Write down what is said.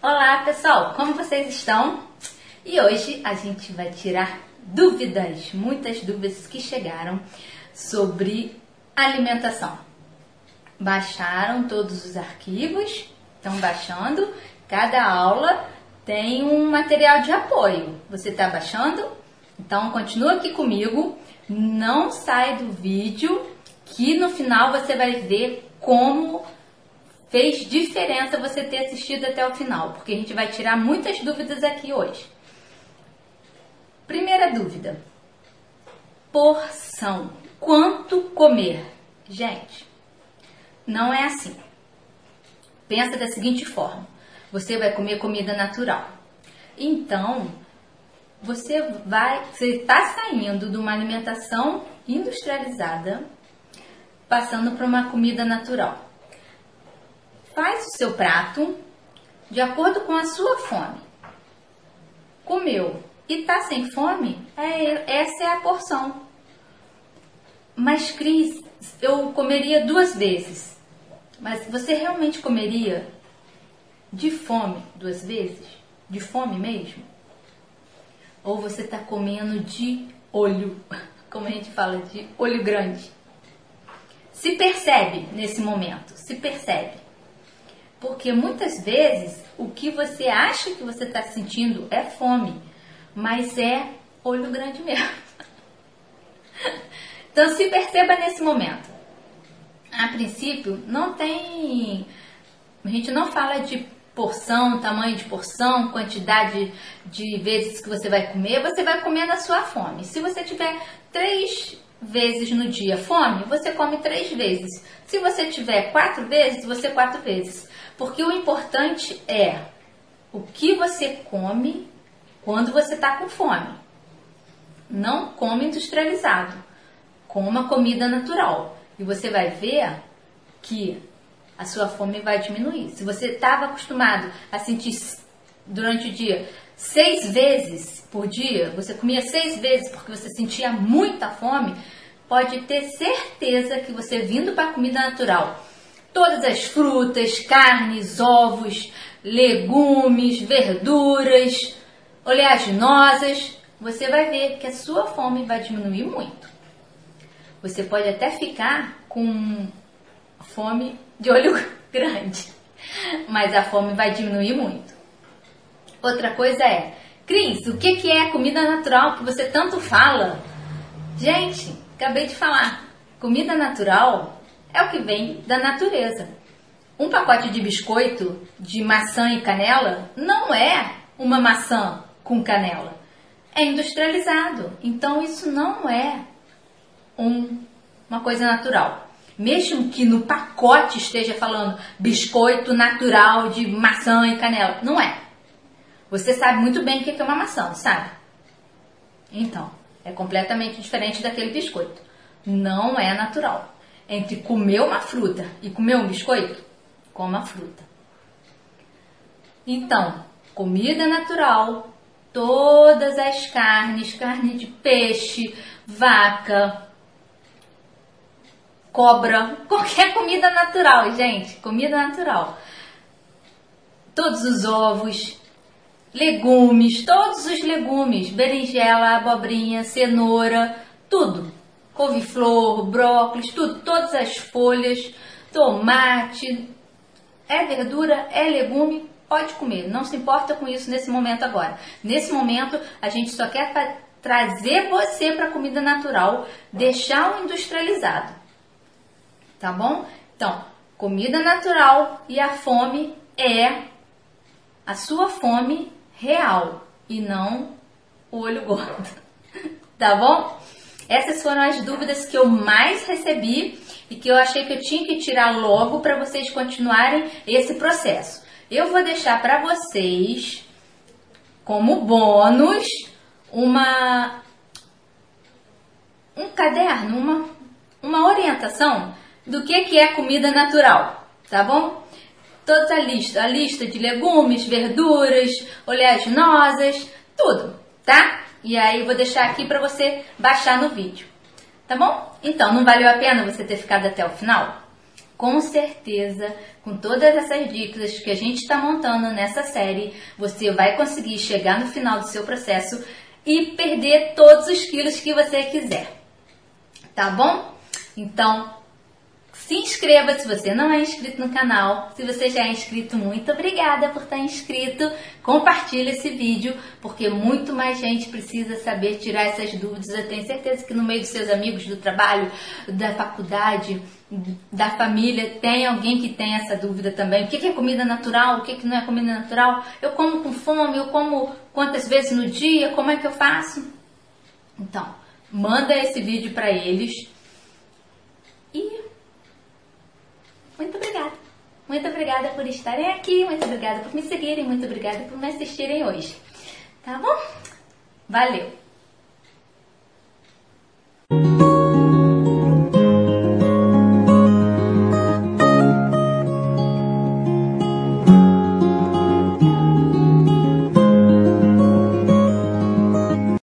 Olá pessoal, como vocês estão? E hoje a gente vai tirar dúvidas, muitas dúvidas que chegaram sobre alimentação. Baixaram todos os arquivos, estão baixando, cada aula tem um material de apoio. Você está baixando? Então continua aqui comigo, não sai do vídeo, que no final você vai ver como fez diferença você ter assistido até o final, porque a gente vai tirar muitas dúvidas aqui hoje. Primeira dúvida: porção. Quanto comer? Gente, não é assim. Pensa da seguinte forma: você vai comer comida natural. Então, você vai, você está saindo de uma alimentação industrializada, passando para uma comida natural. Faz o seu prato de acordo com a sua fome. Comeu e tá sem fome? É, essa é a porção. Mas Cris, eu comeria duas vezes. Mas você realmente comeria de fome duas vezes? De fome mesmo? Ou você está comendo de olho, como a gente fala, de olho grande? Se percebe nesse momento, se percebe. Porque muitas vezes o que você acha que você está sentindo é fome, mas é olho grande mesmo. então se perceba nesse momento. A princípio, não tem. A gente não fala de porção, tamanho de porção, quantidade de vezes que você vai comer, você vai comer na sua fome. Se você tiver três vezes no dia fome, você come três vezes. Se você tiver quatro vezes, você quatro vezes. Porque o importante é o que você come quando você está com fome. Não come industrializado. Coma comida natural. E você vai ver que a sua fome vai diminuir. Se você estava acostumado a sentir durante o dia seis vezes por dia, você comia seis vezes porque você sentia muita fome, pode ter certeza que você vindo para a comida natural todas as frutas, carnes, ovos, legumes, verduras, oleaginosas, você vai ver que a sua fome vai diminuir muito. Você pode até ficar com fome de olho grande, mas a fome vai diminuir muito. Outra coisa é, Cris, o que é comida natural que você tanto fala? Gente, acabei de falar. Comida natural é o que vem da natureza. Um pacote de biscoito de maçã e canela não é uma maçã com canela. É industrializado. Então isso não é um, uma coisa natural. Mesmo que no pacote esteja falando biscoito natural de maçã e canela. Não é. Você sabe muito bem o que é uma maçã, sabe? Então, é completamente diferente daquele biscoito. Não é natural entre comer uma fruta e comer um biscoito, coma a fruta. Então, comida natural, todas as carnes, carne de peixe, vaca, cobra, qualquer comida natural, gente, comida natural. Todos os ovos, legumes, todos os legumes, berinjela, abobrinha, cenoura, tudo couve-flor, brócolis, tudo, todas as folhas, tomate, é verdura, é legume, pode comer, não se importa com isso nesse momento agora. Nesse momento, a gente só quer trazer você para a comida natural, deixar o industrializado. Tá bom? Então, comida natural e a fome é a sua fome real e não o olho gordo. Tá bom? Essas foram as dúvidas que eu mais recebi e que eu achei que eu tinha que tirar logo para vocês continuarem esse processo. Eu vou deixar para vocês como bônus uma um caderno, uma, uma orientação do que, que é comida natural, tá bom? Toda a lista, a lista de legumes, verduras, oleaginosas, tudo, tá? E aí vou deixar aqui para você baixar no vídeo. Tá bom? Então, não valeu a pena você ter ficado até o final? com certeza, com todas essas dicas que a gente está montando nessa série, você vai conseguir chegar no final do seu processo e perder todos os quilos que você quiser. Tá bom? Então, se inscreva se você não é inscrito no canal. Se você já é inscrito, muito obrigada por estar inscrito. Compartilhe esse vídeo, porque muito mais gente precisa saber tirar essas dúvidas. Eu tenho certeza que no meio dos seus amigos do trabalho, da faculdade, da família, tem alguém que tem essa dúvida também. O que é comida natural? O que não é comida natural? Eu como com fome? Eu como quantas vezes no dia? Como é que eu faço? Então, manda esse vídeo para eles. E muito obrigada. Muito obrigada por estarem aqui, muito obrigada por me seguirem, muito obrigada por me assistirem hoje. Tá bom? Valeu!